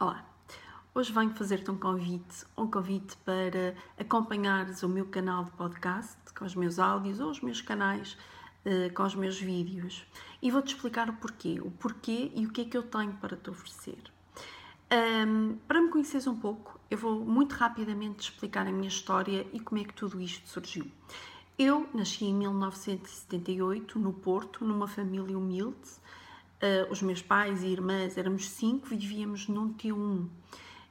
Olá, hoje venho fazer-te um convite, um convite para acompanhares o meu canal de podcast com os meus áudios ou os meus canais uh, com os meus vídeos e vou-te explicar o porquê, o porquê e o que é que eu tenho para te oferecer. Um, para me conheceres um pouco, eu vou muito rapidamente explicar a minha história e como é que tudo isto surgiu. Eu nasci em 1978 no Porto, numa família humilde Uh, os meus pais e irmãs éramos cinco, vivíamos num T1.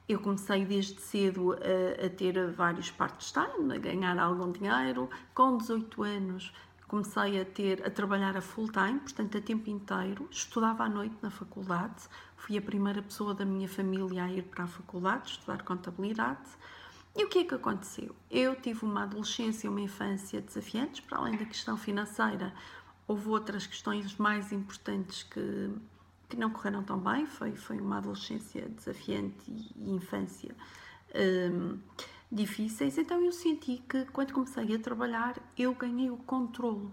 Eu comecei desde cedo a, a ter vários part-time, a ganhar algum dinheiro. Com 18 anos comecei a ter a trabalhar a full time, portanto a tempo inteiro. Estudava à noite na faculdade. Fui a primeira pessoa da minha família a ir para a faculdade estudar contabilidade. E o que é que aconteceu? Eu tive uma adolescência e uma infância desafiantes, para além da questão financeira houve outras questões mais importantes que, que não correram tão bem. Foi, foi uma adolescência desafiante e, infância um, difíceis. Então eu senti que quando comecei a trabalhar eu ganhei o controle.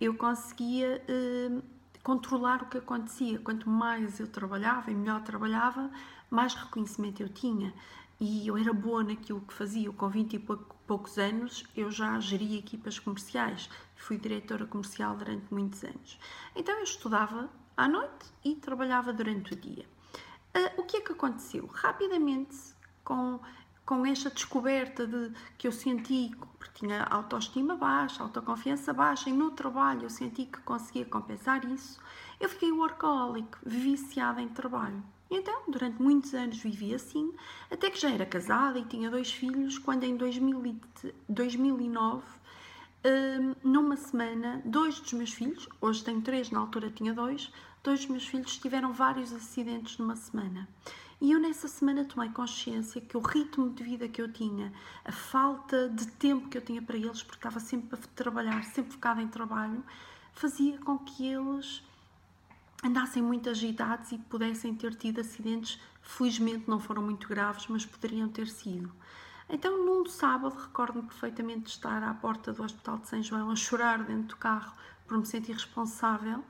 Eu conseguia um, controlar o que acontecia. Quanto mais eu trabalhava e melhor trabalhava, mais reconhecimento eu tinha e eu era boa naquilo que fazia. Com 20 e poucos anos eu já geria equipas comerciais, fui diretora comercial durante muitos anos. Então eu estudava à noite e trabalhava durante o dia. Uh, o que é que aconteceu? Rapidamente, com, com esta descoberta de que eu senti que tinha autoestima baixa, autoconfiança baixa, e no trabalho eu senti que conseguia compensar isso, eu fiquei workaholic, viciada em trabalho. Então, durante muitos anos vivi assim, até que já era casada e tinha dois filhos, quando em 2009, hum, numa semana, dois dos meus filhos, hoje tenho três, na altura tinha dois, dois dos meus filhos tiveram vários acidentes numa semana. E eu nessa semana tomei consciência que o ritmo de vida que eu tinha, a falta de tempo que eu tinha para eles, porque estava sempre a trabalhar, sempre focada em trabalho, fazia com que eles andassem muito agitados e pudessem ter tido acidentes. Felizmente não foram muito graves, mas poderiam ter sido. Então, num sábado, recordo-me perfeitamente de estar à porta do Hospital de São João a chorar dentro do carro por me sentir responsável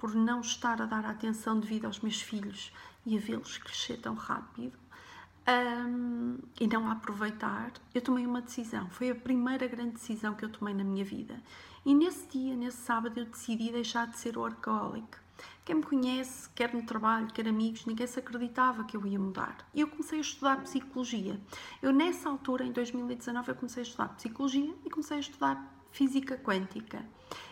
por não estar a dar a atenção devida aos meus filhos e a vê-los crescer tão rápido um, e não a aproveitar. Eu tomei uma decisão. Foi a primeira grande decisão que eu tomei na minha vida. E nesse dia, nesse sábado, eu decidi deixar de ser workaholic quem me conhece, quer no trabalho, quer amigos, ninguém se acreditava que eu ia mudar. E eu comecei a estudar psicologia. Eu, nessa altura, em 2019, eu comecei a estudar psicologia e comecei a estudar física quântica.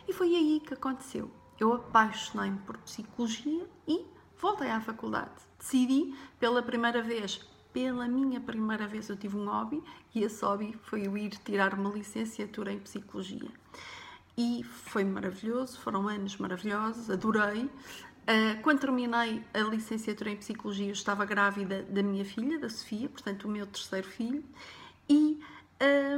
E foi aí que aconteceu. Eu apaixonei-me por psicologia e voltei à faculdade. Decidi, pela primeira vez, pela minha primeira vez, eu tive um hobby e esse hobby foi eu ir tirar uma licenciatura em psicologia e foi maravilhoso, foram anos maravilhosos, adorei. Uh, quando terminei a licenciatura em Psicologia, eu estava grávida da minha filha, da Sofia, portanto, o meu terceiro filho, e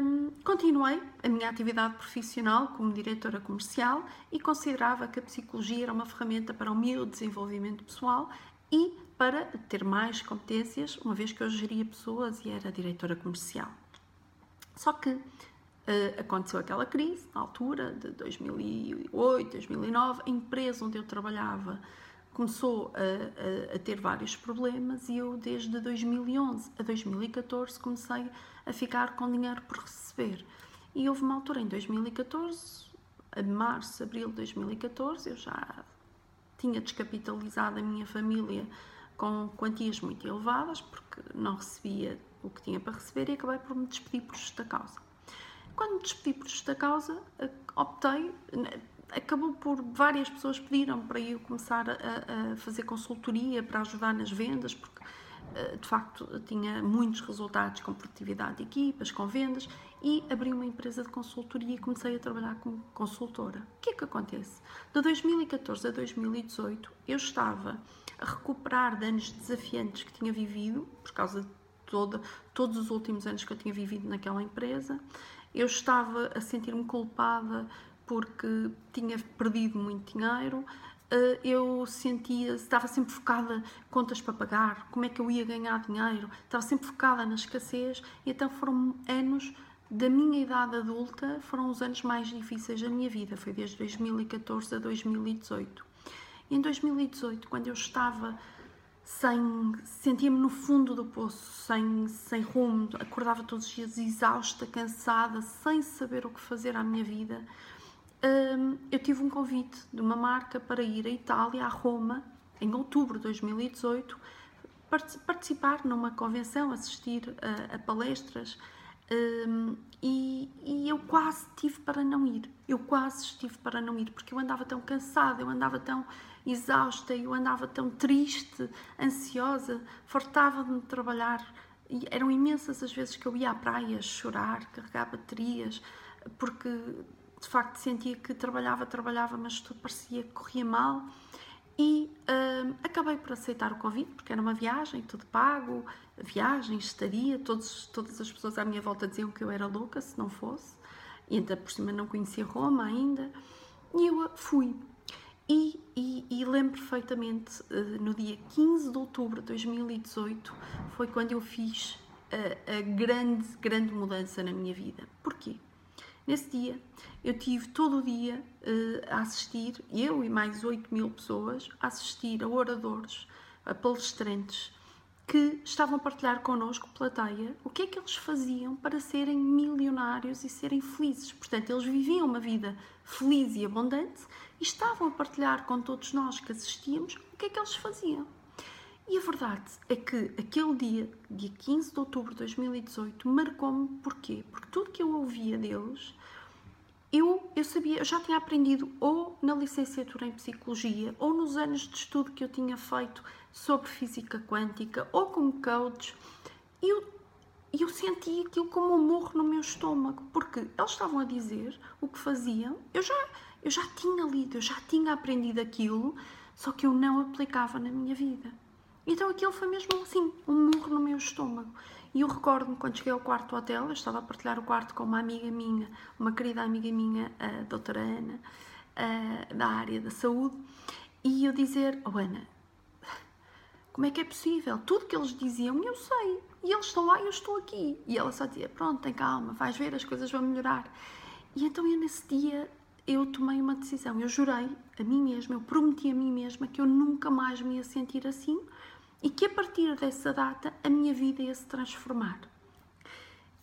um, continuei a minha atividade profissional como diretora comercial e considerava que a psicologia era uma ferramenta para o meu desenvolvimento pessoal e para ter mais competências, uma vez que eu geria pessoas e era diretora comercial. Só que Uh, aconteceu aquela crise, na altura de 2008, 2009, a empresa onde eu trabalhava começou a, a, a, ter vários problemas e eu desde 2011 a 2014 comecei a ficar com dinheiro por receber. E houve uma altura em 2014, a março, abril de 2014, eu já tinha descapitalizado a minha família com quantias muito elevadas porque não recebia o que tinha para receber e acabei por me despedir por justa causa. Quando me despedi por justa causa, optei, acabou por várias pessoas pediram para eu começar a, a fazer consultoria para ajudar nas vendas, porque eh, de facto tinha muitos resultados com produtividade de equipas, com vendas e abri uma empresa de consultoria e comecei a trabalhar como consultora. O que é que acontece? De 2014 a 2018 eu estava a recuperar de desafiantes que tinha vivido por causa de toda, todos os últimos anos que eu tinha vivido naquela empresa eu estava a sentir-me culpada porque tinha perdido muito dinheiro, eh, eu sentia, estava sempre focada contas para pagar, como é que eu ia ganhar dinheiro, estava sempre focada na escassez, e então foram anos da minha idade adulta, foram os anos mais difíceis da minha vida, foi desde 2014 a 2018. E em 2018, quando eu estava sem sentia-me no fundo do poço, sem, sem rumo, acordava todos os dias exausta, cansada, sem saber o que fazer à minha vida. Um, eu tive um convite de uma marca para ir à Itália, a Roma, em outubro de 2018, participar numa convenção, assistir a, a palestras. Um, e, e, eu quase tive para não ir. Eu quase estive para não ir, porque eu andava tão cansada, eu andava tão exausta, eu andava tão triste, ansiosa, fartava-me de trabalhar. E eram imensas as vezes que eu ia à praia chorar, carregar baterias, porque de facto sentia que trabalhava, trabalhava, mas tudo parecia que corria mal. E uh, acabei por aceitar o convite, porque era uma viagem, tudo pago, viagem, estadia, todos, todas as pessoas à minha volta diziam que eu era louca se não fosse, e ainda por cima não conhecia Roma ainda, e eu fui. E, e, e lembro perfeitamente, uh, no dia 15 de outubro de 2018, foi quando eu fiz a, a grande, grande mudança na minha vida. Porquê? Nesse dia, eu tive todo o dia uh, a assistir, eu e mais 8 mil pessoas, a assistir a oradores, a palestrantes, que estavam a partilhar connosco, plateia, o que é que eles faziam para serem milionários e serem felizes. Portanto, eles viviam uma vida feliz e abundante e estavam a partilhar com todos nós que assistíamos o que é que eles faziam. E a verdade é que aquele dia, dia 15 de outubro de 2018, marcou-me porquê? Porque tudo que eu ouvia deles, eu, eu sabia, eu já tinha aprendido ou na licenciatura em Psicologia, ou nos anos de estudo que eu tinha feito sobre Física Quântica, ou como coach, eu, eu senti aquilo como um morro no meu estômago, porque eles estavam a dizer o que faziam, eu já, eu já tinha lido, eu já tinha aprendido aquilo, só que eu não aplicava na minha vida. Então aquilo foi mesmo assim, um murro no meu estômago. E eu recordo-me quando cheguei ao quarto do hotel, eu estava a partilhar o quarto com uma amiga minha, uma querida amiga minha, a doutora Ana, a, da área da saúde, e eu dizer, oh Ana, como é que é possível? Tudo que eles diziam, eu sei. E eles estão lá e eu estou aqui. E ela só dizia, pronto, tem calma, vais ver, as coisas vão melhorar. E então eu nesse dia, eu tomei uma decisão. Eu jurei a mim mesma, eu prometi a mim mesma que eu nunca mais me ia sentir assim, e que a partir dessa data a minha vida ia se transformar.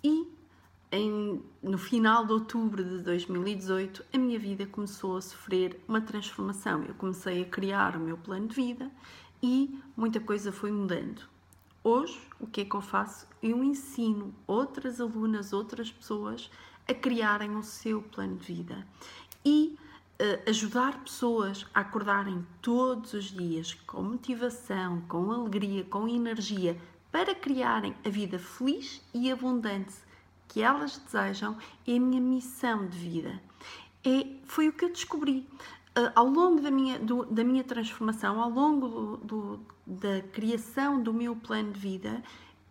E em, no final de outubro de 2018, a minha vida começou a sofrer uma transformação. Eu comecei a criar o meu plano de vida e muita coisa foi mudando. Hoje, o que é que eu faço? Eu ensino outras alunas, outras pessoas a criarem o seu plano de vida. E ajudar pessoas a acordarem todos os dias com motivação, com alegria, com energia para criarem a vida feliz e abundante que elas desejam é a minha missão de vida. É, foi o que eu descobri. Uh, ao longo da minha, do, da minha transformação, ao longo do, do, da criação do meu plano de vida,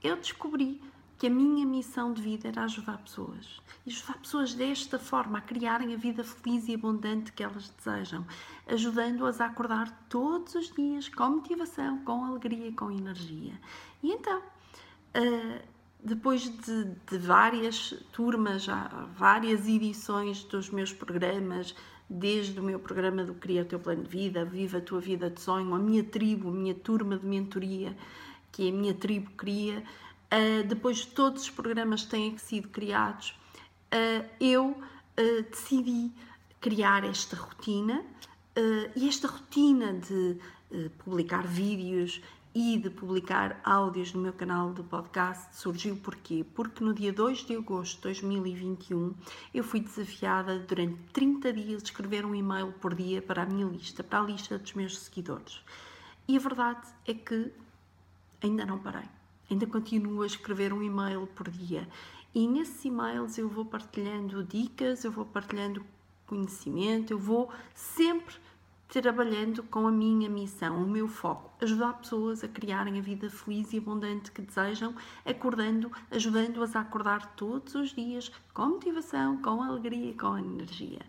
eu descobri que a minha missão de vida era ajudar pessoas. E ajudar pessoas desta forma a criarem a vida feliz e abundante que elas desejam, ajudando-as a acordar todos os dias com motivação, com alegria com energia. E então, ah, depois de, de várias turmas, várias edições dos meus programas, desde o meu programa do Cria o Teu Plano de Vida, Viva a Tua Vida de Sonho, a minha tribo, a minha turma de mentoria, que a minha tribo Cria, uh, depois de todos os programas têm sido criados, uh, eu uh, decidi criar esta rotina e esta rotina de publicar vídeos e de publicar áudios no meu canal do podcast surgiu porquê? Porque no dia 2 de agosto de 2021 eu fui desafiada durante 30 dias de escrever um e-mail por dia para a minha lista, para a lista dos meus seguidores. E a verdade é que ainda não parei ainda continuo a escrever um e-mail por dia. E nesses e-mails eu vou partilhando dicas, eu vou partilhando conhecimento, eu vou sempre trabalhando com a minha missão, o meu foco, ajudar pessoas a criarem a vida feliz e abundante que desejam, acordando, ajudando-as a acordar todos os dias com motivação, com alegria e com energia.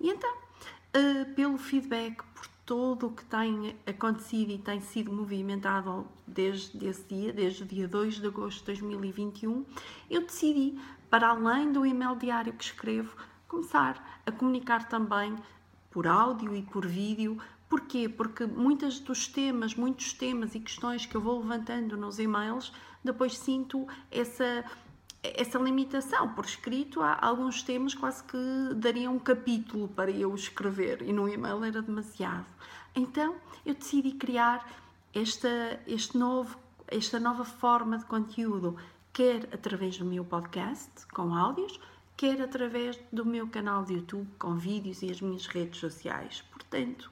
E então, uh, pelo feedback, por todo o que tem acontecido e tem sido movimentado desde esse dia, desde o dia 2 de agosto de 2021, eu decidi, para além do e-mail diário que escrevo, começar a comunicar também por áudio e por vídeo, Porquê? Porque muitos dos temas, muitos temas e questões que eu vou levantando nos e-mails, depois sinto essa essa limitação. Por escrito há alguns temas quase que dariam um capítulo para eu escrever e no e-mail era demasiado. Então eu decidi criar esta este novo esta nova forma de conteúdo quer através do meu podcast com áudios quer através do meu canal de YouTube com vídeos e as minhas redes sociais. Portanto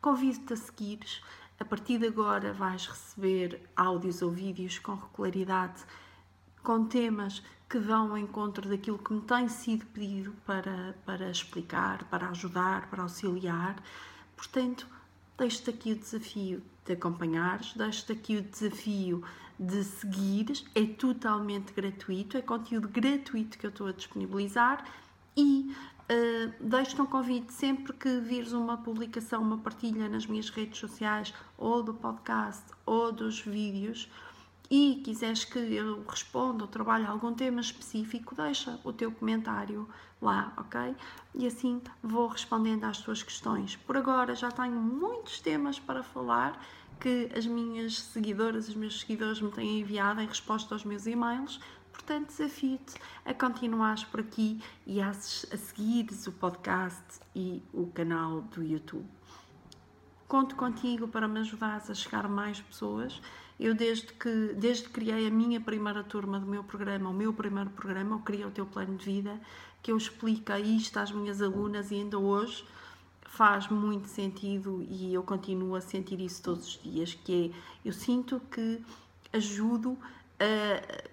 convido-te a seguires a partir de agora vais receber áudios ou vídeos com regularidade com temas que vão ao encontro daquilo que me tem sido pedido para, para explicar, para ajudar, para auxiliar. Portanto, deixo-te aqui o desafio de acompanhares, deixo-te aqui o desafio de seguires, é totalmente gratuito, é conteúdo gratuito que eu estou a disponibilizar e uh, deixo-te um convite sempre que vires uma publicação, uma partilha nas minhas redes sociais ou do podcast ou dos vídeos e quiseres que eu responda ou trabalhe algum tema específico, deixa o teu comentário lá, ok? E assim vou respondendo às tuas questões. Por agora já tenho muitos temas para falar que as minhas seguidoras, os meus seguidores me têm enviado em resposta aos meus e-mails. Portanto, desafio-te a continuares por aqui e a, a seguires o podcast e o canal do YouTube. Conto contigo para me ajudares a chegar a mais pessoas eu, desde que, desde que criei a minha primeira turma do meu programa, o meu primeiro programa, o Cria o Teu Plano de Vida, que eu explico isto às minhas alunas e ainda hoje faz muito sentido e eu continuo a sentir isso todos os dias, que é, eu sinto que ajudo, uh,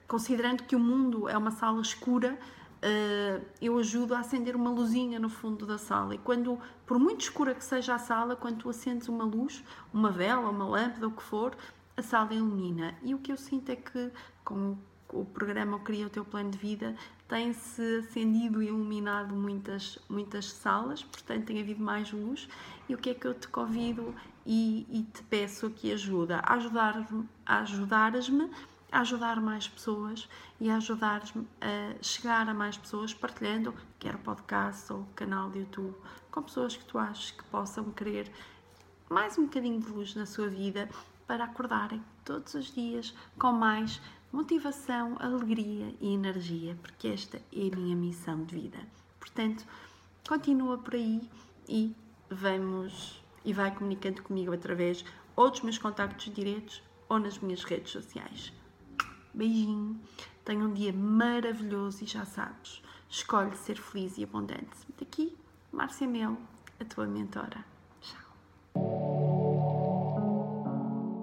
considerando que o mundo é uma sala escura, uh, eu ajudo a acender uma luzinha no fundo da sala. E quando, por muito escura que seja a sala, quando tu acendes uma luz, uma vela, uma lâmpada, o que for, a sala ilumina. E o que eu sinto é que com o programa Cria o Teu Plano de Vida tem-se acendido e iluminado muitas, muitas salas, portanto tem havido mais luz. E o que é que eu te convido e, e te peço aqui ajuda? A ajudar-me a ajudares-me a ajudar mais pessoas e a ajudar-me a chegar a mais pessoas partilhando, quer podcast ou canal de YouTube, com pessoas que tu achas que possam querer mais um bocadinho de luz na sua vida para acordarem todos os dias com mais motivação, alegria e energia, porque esta é a minha missão de vida. Portanto, continua por aí e vamos e vai comunicando comigo através ou dos meus contactos diretos ou nas minhas redes sociais. Beijinho, tenha um dia maravilhoso e já sabes, escolhe ser feliz e abundante. Daqui, Márcia Mel, a tua mentora.